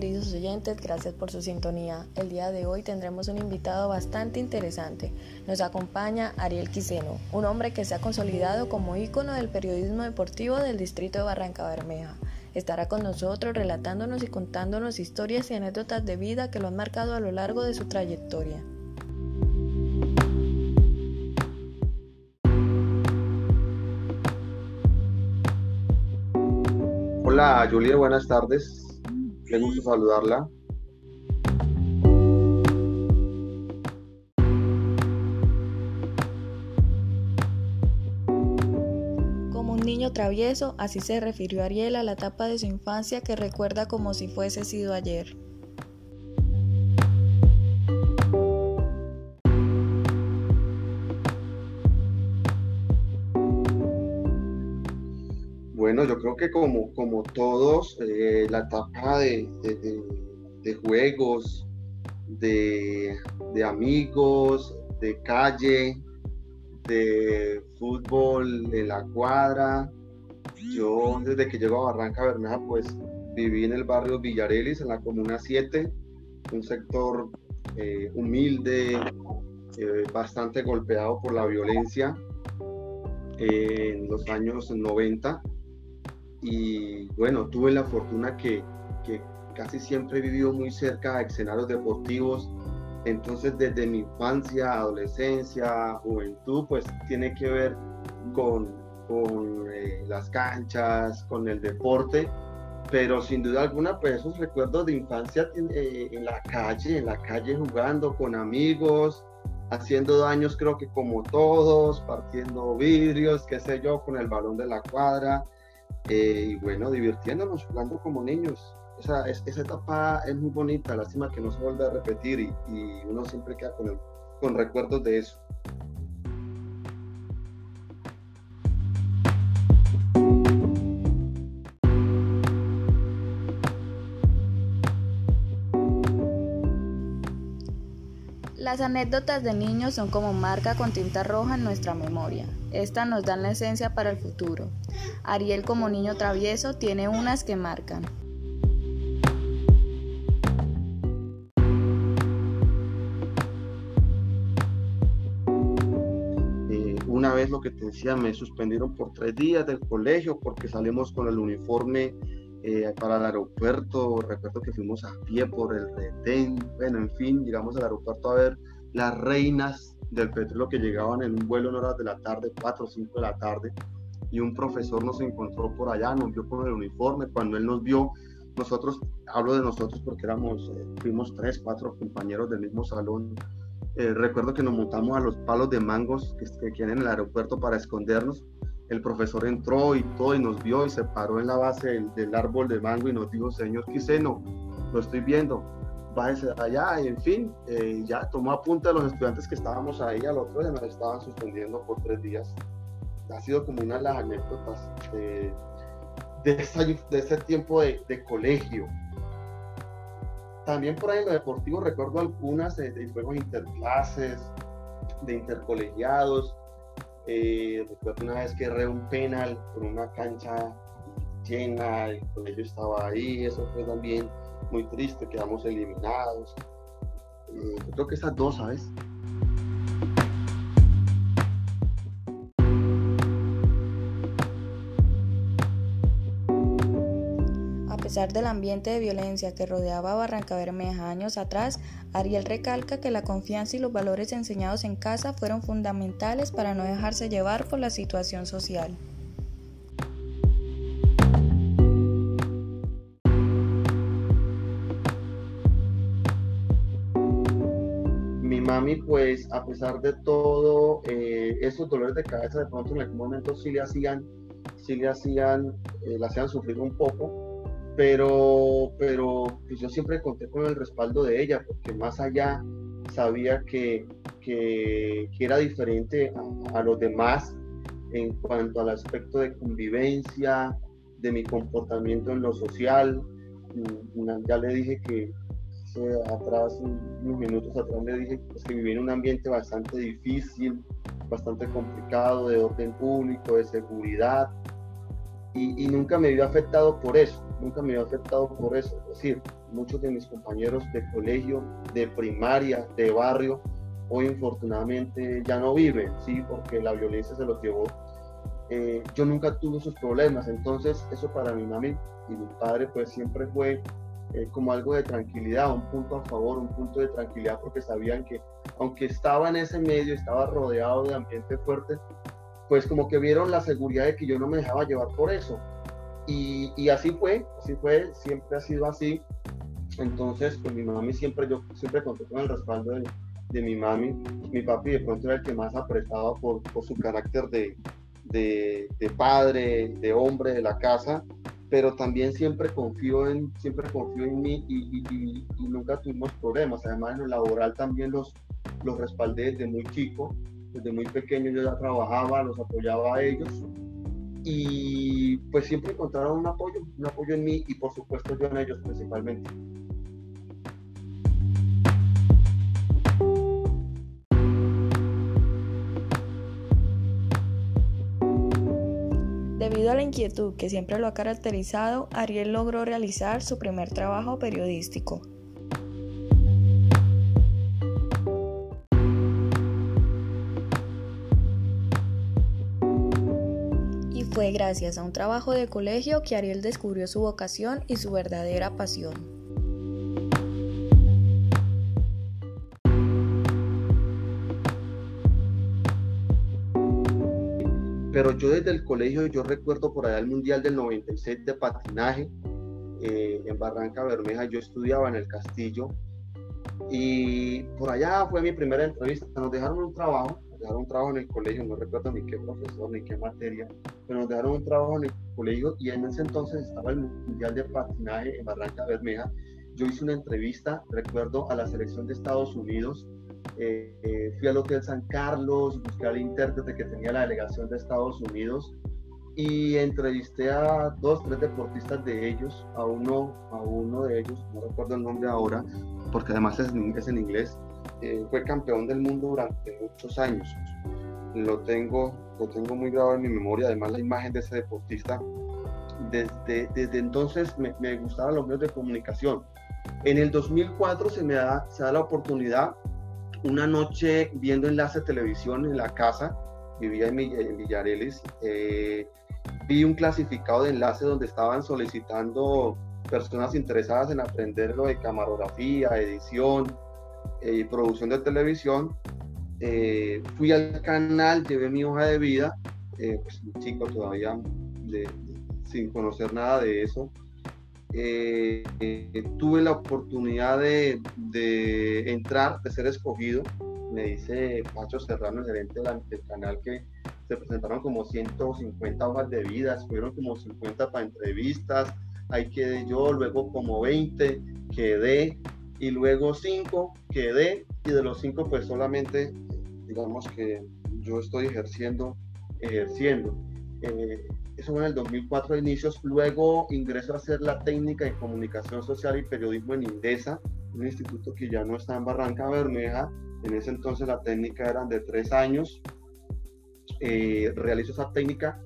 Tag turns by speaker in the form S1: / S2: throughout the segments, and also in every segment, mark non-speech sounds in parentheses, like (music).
S1: queridos oyentes, gracias por su sintonía. El día de hoy tendremos un invitado bastante interesante. Nos acompaña Ariel Quiseno, un hombre que se ha consolidado como ícono del periodismo deportivo del distrito de Barranca Bermeja. Estará con nosotros relatándonos y contándonos historias y anécdotas de vida que lo han marcado a lo largo de su trayectoria.
S2: Hola Julia, buenas tardes. Qué gusto saludarla.
S1: Como un niño travieso, así se refirió Ariel a la etapa de su infancia que recuerda como si fuese sido ayer.
S2: Como, como todos, eh, la etapa de, juegos, de, amigos, de calle, de fútbol en la cuadra. Yo desde que llego a Barranca Bermeja, pues viví en el barrio Villarelis, en la Comuna 7, un sector eh, humilde, eh, bastante golpeado por la violencia en los años 90 y bueno, tuve la fortuna que, que casi siempre he vivido muy cerca de escenarios deportivos, entonces desde mi infancia, adolescencia, juventud, pues tiene que ver con, con eh, las canchas, con el deporte, pero sin duda alguna, pues esos recuerdos de infancia eh, en la calle, en la calle jugando con amigos, haciendo daños creo que como todos, partiendo vidrios, qué sé yo, con el balón de la cuadra, eh, y bueno, divirtiéndonos, jugando como niños. Esa, esa etapa es muy bonita, lástima que no se vuelva a repetir y, uno siempre queda con, con recuerdos de eso.
S1: Las anécdotas de niños son como marca con tinta roja en nuestra memoria. Estas nos dan la esencia para el futuro. Ariel como niño travieso tiene unas que marcan.
S2: Eh, una vez lo que te decía, me suspendieron por tres días del colegio porque salimos con el uniforme eh, para el aeropuerto. Recuerdo que fuimos a pie por el retén. Bueno, en fin, llegamos al aeropuerto a ver las reinas del petróleo que llegaban en un vuelo en horas de la tarde, 4 o 5 de la tarde. Y un profesor nos encontró por allá, nos vio con el uniforme. Cuando él nos vio, nosotros, hablo de nosotros porque éramos, eh, fuimos tres, cuatro compañeros del mismo salón. Eh, recuerdo que nos montamos a los palos de mangos que, que quedan en el aeropuerto para escondernos el profesor entró y todo y nos vio y se paró en la base del, árbol de mango y nos dijo, señor Quiseno, lo estoy viendo, bájese allá y en fin, eh, ya tomó a los estudiantes que estábamos ahí, al otro día nos estaban suspendiendo por tres días. Ha sido como una de las anécdotas de, de, ese tiempo de, colegio. También por ahí en lo deportivo recuerdo algunas de, de juegos interclases, de intercolegiados, eh, recuerdo una vez que erré un penal con una cancha llena, el colegio estaba ahí, eso fue también muy triste, quedamos eliminados. Eh, creo que esas dos, ¿sabes?
S1: Pesar del ambiente de violencia que rodeaba a Barranca Bermeja años atrás, Ariel recalca que la confianza y los valores enseñados en casa fueron fundamentales para no dejarse llevar por la situación social.
S2: Mi mami, pues, a pesar de todo, eh, esos dolores de cabeza de pronto en algún momento sí le hacían, sí le hacían, eh, la hacían sufrir un poco, pero, pero pues yo siempre conté con el respaldo de ella, porque más allá sabía que, que, era diferente a, los demás en cuanto al aspecto de convivencia, de mi comportamiento en lo social. Mm, ya le dije que atrás, unos minutos atrás, le dije pues, que viví en un ambiente bastante difícil, bastante complicado, de orden público, de seguridad, y, nunca me vio afectado por eso, nunca me vio afectado por eso. Es decir, muchos de mis compañeros de colegio, de primaria, de barrio, hoy infortunadamente ya no viven, ¿sí? Porque la violencia se los llevó. Eh, yo nunca tuve esos problemas, entonces eso para mi mami y mi padre pues siempre fue eh, como algo de tranquilidad, un punto a favor, un punto de tranquilidad porque sabían que aunque estaba en ese medio, estaba rodeado de ambiente fuerte, pues como que vieron la seguridad de que yo no me dejaba llevar por eso. Y, y así fue, así fue, siempre ha sido así. Entonces, con mi mami siempre, yo siempre conté con el respaldo de, de mi mami. Mi papi de pronto era el que más apretaba por, por su carácter de, de, de, padre, de hombre de la casa, pero también siempre confío en, siempre confío en mí y, y, y nunca tuvimos problemas. Además, en lo laboral también los, los respaldé desde muy chico, desde muy pequeño yo ya trabajaba, los apoyaba a ellos y pues siempre encontraron un apoyo, un apoyo en mí y por supuesto yo en ellos principalmente.
S1: Debido a la inquietud que siempre lo ha caracterizado, Ariel logró realizar su primer trabajo periodístico. Fue gracias a un trabajo de colegio que Ariel descubrió su vocación y su verdadera pasión.
S2: pero yo desde el colegio, yo recuerdo por allá el Mundial del 96 de patinaje eh, en Barranca Bermeja, yo estudiaba en el Castillo y por allá fue mi primera entrevista, nos dejaron un trabajo, nos dejaron un trabajo en el colegio, no recuerdo ni qué profesor ni qué materia, pero nos dejaron un trabajo en el colegio y en ese entonces estaba el Mundial de Patinaje en Barranca Bermeja. Yo hice una entrevista, recuerdo, a la selección de Estados Unidos eh, fui al Hotel San Carlos, busqué al intérprete que tenía la delegación de Estados Unidos y entrevisté a dos, tres deportistas de ellos, a uno, a uno de ellos, no recuerdo el nombre ahora, porque además es, es en inglés, eh, fue campeón del mundo durante muchos años. Lo tengo, lo tengo muy grabado en mi memoria, además la imagen de ese deportista. Desde, desde entonces me, me gustaban los medios de comunicación. En el 2004 se me da, se da la oportunidad una noche viendo enlace televisión en la casa, vivía en, Villareles, eh, vi un clasificado de enlace donde estaban solicitando personas interesadas en aprender lo de camarografía, edición eh, producción de televisión. Eh, fui al canal, llevé mi hoja de vida, pues un chico todavía sin conocer nada de eso, eh, tuve la oportunidad de, entrar, de ser escogido. Me dice Pacho Serrano, el gerente del, canal, que se presentaron como 150 hojas de vida, fueron como 50 para entrevistas, ahí quedé yo, luego como 20 quedé, y luego 5 quedé, y de los 5 pues solamente, digamos que yo estoy ejerciendo, ejerciendo. Eh, eso fue en el 2004 de inicios, luego ingreso a hacer la técnica de comunicación social y periodismo en INDESA, un instituto que ya no está en Barranca Bermeja, en ese entonces la técnica eran de tres años, eh, realizo esa técnica,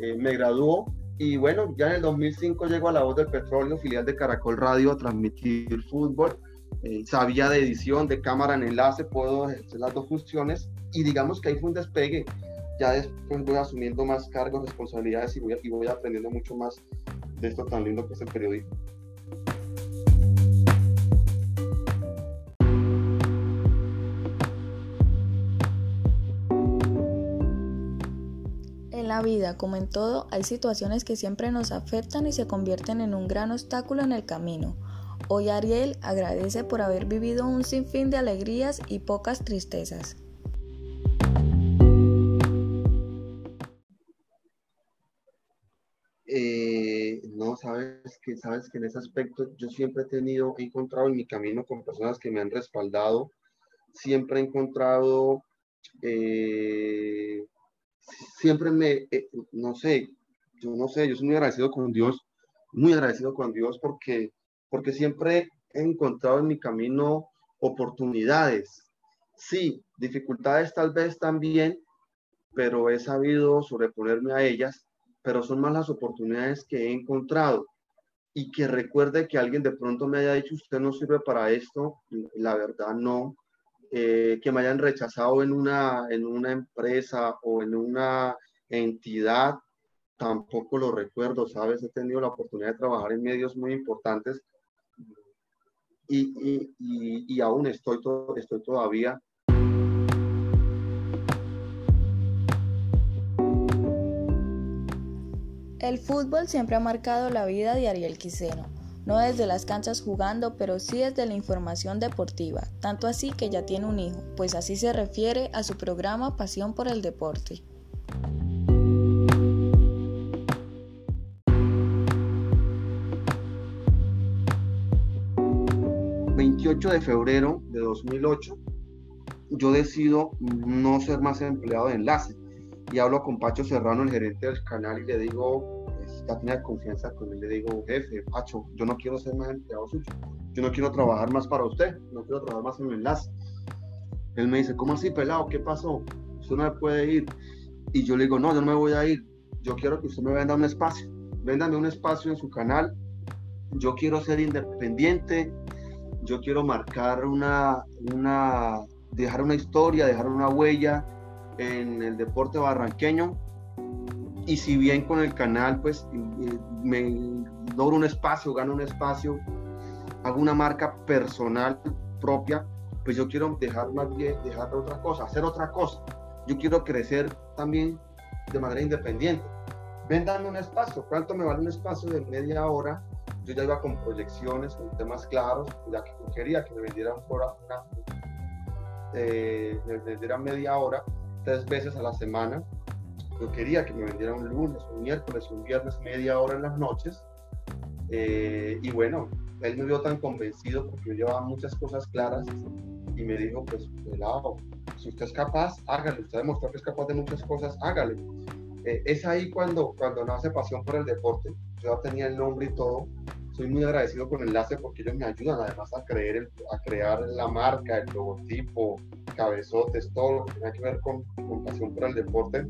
S2: eh, me graduó y bueno, ya en el 2005 llego a La Voz del Petróleo, filial de Caracol Radio, a transmitir fútbol, eh, sabía de edición, de cámara en enlace, puedo hacer las dos funciones y digamos que ahí fue un despegue ya después voy asumiendo más cargos, responsabilidades y voy, y voy aprendiendo mucho más de esto tan lindo que es el periodismo.
S1: En la vida, como en todo, hay situaciones que siempre nos afectan y se convierten en un gran obstáculo en el camino. Hoy Ariel agradece por haber vivido un sinfín de alegrías y pocas tristezas.
S2: Eh, no, sabes que, sabes que en ese aspecto yo siempre he tenido, he encontrado en mi camino con personas que me han respaldado, siempre he encontrado, eh, siempre me, eh, no sé, yo no sé, yo soy muy agradecido con Dios, muy agradecido con Dios porque, porque siempre he encontrado en mi camino oportunidades, sí, dificultades tal vez también, pero he sabido sobreponerme a ellas pero son más las oportunidades que he encontrado. y que recuerde que alguien de pronto me haya dicho usted no sirve para esto, la verdad no, eh, que me hayan rechazado en una, en una empresa o en una entidad, tampoco lo recuerdo, ¿sabes? He tenido la oportunidad de trabajar en medios muy importantes y, aún estoy, estoy todavía
S1: El fútbol siempre ha marcado la vida de Ariel Quiseno, no desde las canchas jugando, pero sí desde la información deportiva, tanto así que ya tiene un hijo, pues así se refiere a su programa Pasión por el Deporte.
S2: ...28 de febrero de 2008... ...yo decido no ser más empleado de enlace y hablo con Pacho Serrano, el gerente del canal, y le digo, pues, ya tenía confianza con él, le digo, jefe, Pacho, yo no quiero ser más empleado suyo, yo no quiero trabajar más para usted, no quiero trabajar más en el enlace. Él me dice, ¿cómo así, pelado? ¿Qué pasó? Usted no me puede ir. Y yo le digo, no, yo no me voy a ir, yo quiero que usted me venda un espacio, véndame un espacio en su canal, yo quiero ser independiente, yo quiero marcar una, una, dejar una historia, dejar una huella, en el deporte barranqueño y si bien con el canal pues me logro un espacio, gano un espacio, hago una marca personal propia, pues yo quiero dejar más bien, dejar otra cosa, hacer otra cosa. Yo quiero crecer también de manera independiente. Véndanme un espacio, ¿cuánto me vale un espacio de media hora? Yo ya iba con proyecciones, con temas claros, ya que yo quería que me vendieran una, eh, me vendieran media hora tres veces a la semana. Yo quería que me vendiera un lunes, un miércoles, un viernes, media hora en las noches. Eh, y bueno, él me vio tan convencido porque yo llevaba muchas cosas claras y me dijo, pues, pelado, si usted es capaz, hágale. Usted demostró que es capaz de muchas cosas, hágale. Eh, es ahí cuando, cuando nace pasión por el deporte. Yo ya tenía el nombre y todo. Soy muy agradecido con Enlace porque ellos me ayudan además a, crear la marca, el logotipo, cabezotes, todo lo que tenga que ver con, con pasión por el deporte.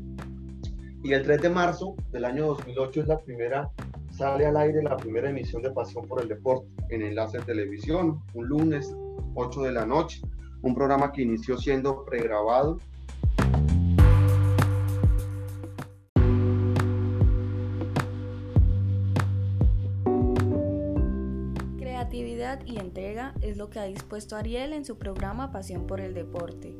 S2: Y el 3 de marzo del año 2008 es la primera, sale al aire la primera emisión de Pasión por el Deporte en Enlace Televisión, un lunes 8 de la noche, un programa que inició siendo pregrabado
S1: y entrega es lo que ha dispuesto Ariel en su programa Pasión por el Deporte,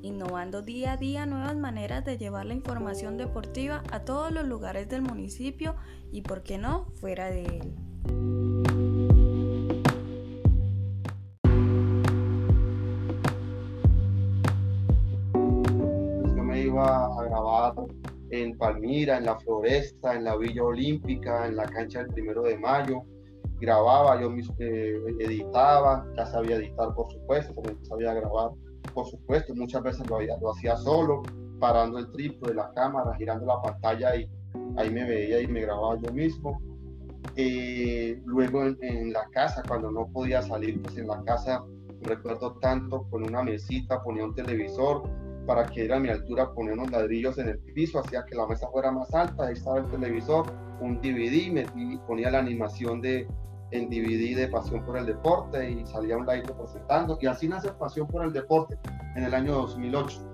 S1: innovando día a día nuevas maneras de llevar la información deportiva a todos los lugares del municipio y, por qué no, fuera de él.
S2: Yo me iba a grabar en Palmira, en la Floresta, en la Villa Olímpica, en la cancha del Primero de Mayo, grababa, yo eh, editaba, ya sabía editar por supuesto, también sabía grabar por supuesto, muchas veces lo, lo hacía solo, parando el trípode de la cámara, girando la pantalla y ahí me veía y me grababa yo mismo. Eh, luego en, la casa, cuando no podía salir, pues en la casa recuerdo tanto con una mesita, ponía un televisor para que era a mi altura, ponía unos ladrillos en el piso, hacía que la mesa fuera más alta, ahí estaba el televisor, un DVD, me ponía la animación de, en DVD de Pasión por el Deporte y salía un live presentando. Y así nace Pasión por el Deporte en el año 2008.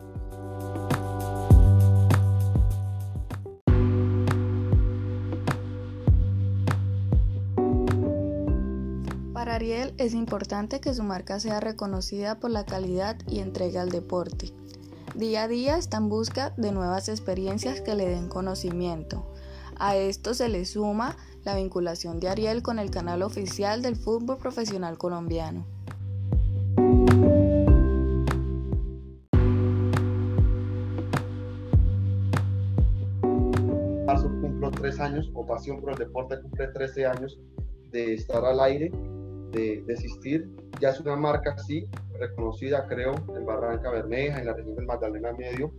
S1: Para Ariel es importante que su marca sea reconocida por la calidad y entrega al deporte. Día a día está en busca de nuevas experiencias que le den conocimiento. A esto se le suma la vinculación de Ariel con el canal oficial del fútbol profesional colombiano.
S2: Marzo cumplo tres años, o Pasión por el Deporte cumple 13 años de estar al aire, de, existir. Ya es una marca así, reconocida creo, en Barranca Bermeja, en la región del Magdalena Medio,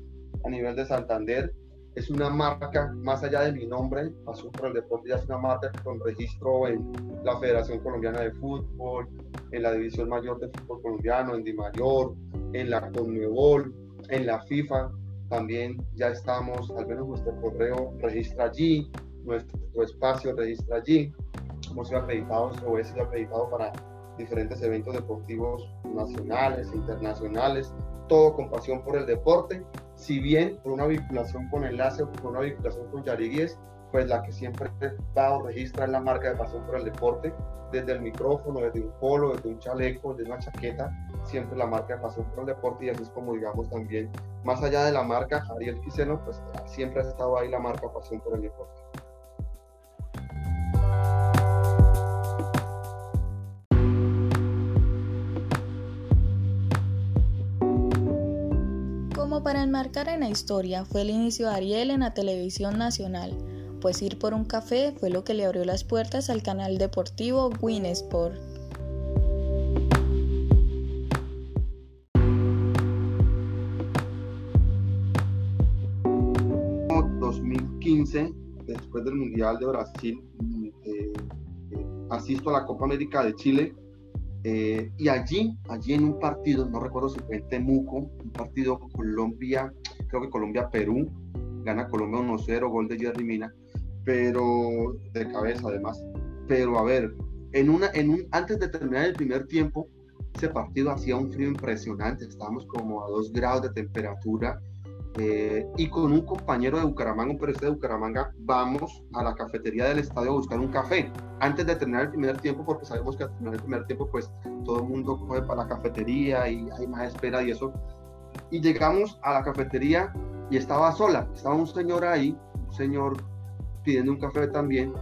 S2: a nivel de Santander, es una marca, más allá de mi nombre, Azul por el Deporte ya es una marca con registro en la Federación Colombiana de Fútbol, en la División Mayor de Fútbol Colombiano, en Di Mayor, en la Conmebol, en la FIFA, también ya estamos, al menos nuestro correo registra allí, nuestro espacio registra allí. hemos sido acreditados o he sido acreditado para diferentes eventos deportivos nacionales, internacionales, todo con pasión por el deporte, si bien por una vinculación con Enlace o por una vinculación con Yariguíes, pues la que siempre va o registra es la marca de pasión por el deporte, desde el micrófono, desde un polo, desde un chaleco, desde una chaqueta, siempre la marca de pasión por el deporte y así es como digamos también, más allá de la marca Ariel Quiseno, pues siempre ha estado ahí la marca pasión por el deporte.
S1: Para enmarcar en la historia, fue el inicio de Ariel en la televisión nacional, pues ir por un café fue lo que le abrió las puertas al canal deportivo Winsport.
S2: En 2015, después del Mundial de Brasil, eh, eh, asisto a la Copa América de Chile eh, y allí, allí en un partido, no recuerdo si fue en Temuco, un partido Colombia, creo que Colombia-Perú, gana Colombia 1-0, gol de Jerry Mina, pero de cabeza además. Pero a ver, en una, en un, antes de terminar el primer tiempo, ese partido hacía un frío impresionante, estábamos como a 2 grados de temperatura. Eh, y con un compañero de Bucaramanga, un periodista de Bucaramanga, vamos a la cafetería del estadio a buscar un café antes de terminar el primer tiempo, porque sabemos que al terminar el primer tiempo, pues todo el mundo coge para la cafetería y hay más espera y eso. Y llegamos a la cafetería y estaba sola, estaba un señor ahí, un señor pidiendo un café también.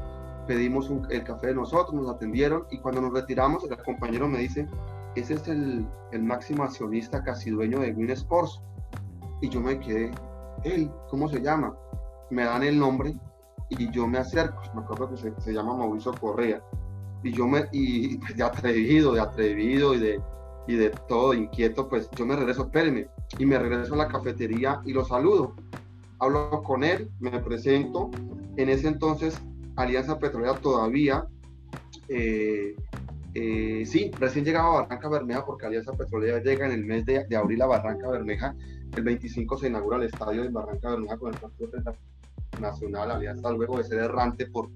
S2: Pedimos el café de nosotros, nos atendieron y cuando nos retiramos, el compañero me dice, ese es el, el máximo accionista casi dueño de Win Sports. Y yo me quedé, él, ¿cómo se llama? Me dan el nombre y yo me acerco, me acuerdo que se, se llama Mauricio Correa. Y yo me, y (laughs) de atrevido, de atrevido y de, y de todo inquieto, pues yo me regreso, espérenme, y me regreso a la cafetería y lo saludo. Hablo con él, me presento. En ese entonces, Alianza Petrolera todavía, eh, eh, sí, recién llegaba a Barranca Bermeja, porque Alianza Petrolera llega en el mes de, de, abril a Barranca Bermeja. El 25 se inaugura el estadio de Barranca Bermeja con el partido nacional. Alianza, luego de ser errante por,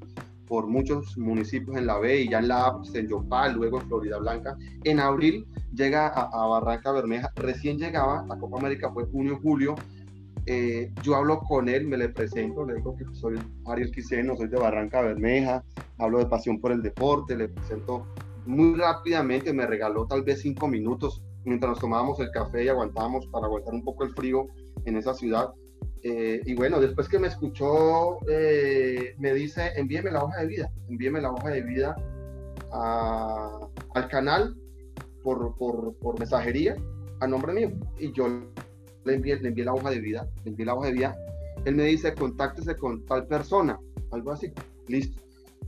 S2: por muchos municipios en la B y ya en la A, pues, en Yopal, luego en Florida Blanca. En abril llega a, a, Barranca Bermeja, recién llegaba, la Copa América fue junio, julio. Eh, yo hablo con él, me le presento, le digo que soy Ariel Quiseno, soy de Barranca Bermeja, hablo de pasión por el deporte, le presento muy rápidamente, me regaló tal vez cinco minutos mientras nos tomábamos el café y aguantábamos para aguantar un poco el frío en esa ciudad. Eh, y bueno, después que me escuchó, eh, me dice, envíeme la hoja de vida, envíeme la hoja de vida al canal por, por, por, mensajería a nombre mío. Y yo le envié, le envié la hoja de vida, le envié la hoja de vida. Él me dice, contáctese con tal persona, algo así. Listo.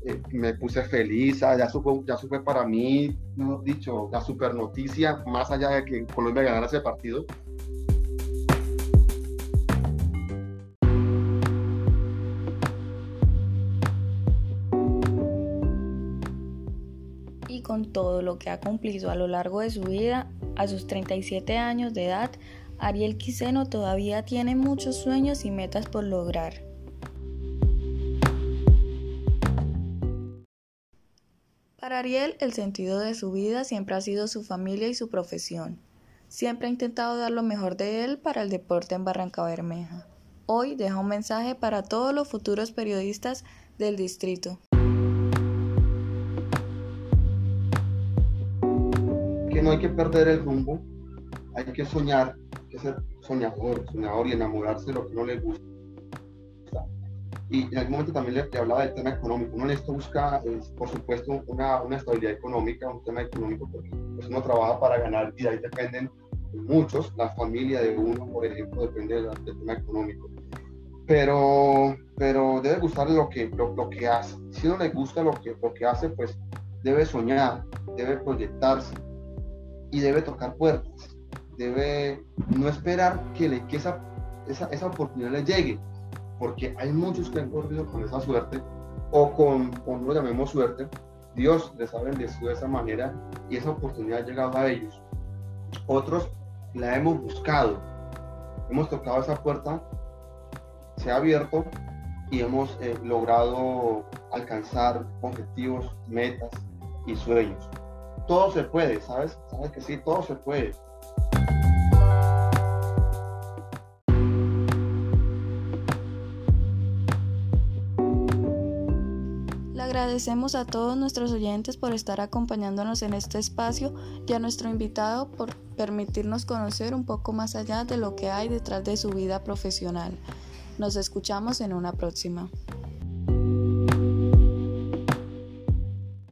S2: Eh, me puse feliz, ya supe, ya supe para mí, no dicho, la super noticia, más allá de que Colombia ganara ese partido,
S1: con todo lo que ha cumplido a lo largo de su vida, a sus 37 años de edad, Ariel Quiseno todavía tiene muchos sueños y metas por lograr. Para Ariel, el sentido de su vida siempre ha sido su familia y su profesión. Siempre ha intentado dar lo mejor de él para el deporte en Barranca Bermeja. Hoy deja un mensaje para todos los futuros periodistas del distrito.
S2: No hay que perder el rumbo, hay que soñar, hay que ser soñador, soñador y enamorarse de lo que no le gusta. Y en algún momento también le, hablaba del tema económico. Uno esto busca, por supuesto, una, una, estabilidad económica, un tema económico, porque pues, uno trabaja para ganar y ahí dependen muchos. La familia de uno, por ejemplo, depende del, tema económico. Pero, pero debe gustarle lo que, lo, lo, que hace. Si no le gusta lo que, lo que hace, pues debe soñar, debe proyectarse, y debe tocar puertas, debe no esperar que, le, que esa, esa, esa, oportunidad le llegue, porque hay muchos que han corrido con esa suerte o con, con lo llamemos suerte, Dios les ha bendecido de esa manera y esa oportunidad ha llegado a ellos. Otros la hemos buscado, hemos tocado esa puerta, se ha abierto y hemos eh, logrado alcanzar objetivos, metas y sueños. Todo se puede, ¿sabes? Sabes que sí, todo se puede.
S1: agradecemos a todos nuestros oyentes por estar acompañándonos en este espacio y a nuestro invitado por permitirnos conocer un poco más allá de lo que hay detrás de su vida profesional. Nos escuchamos en una próxima.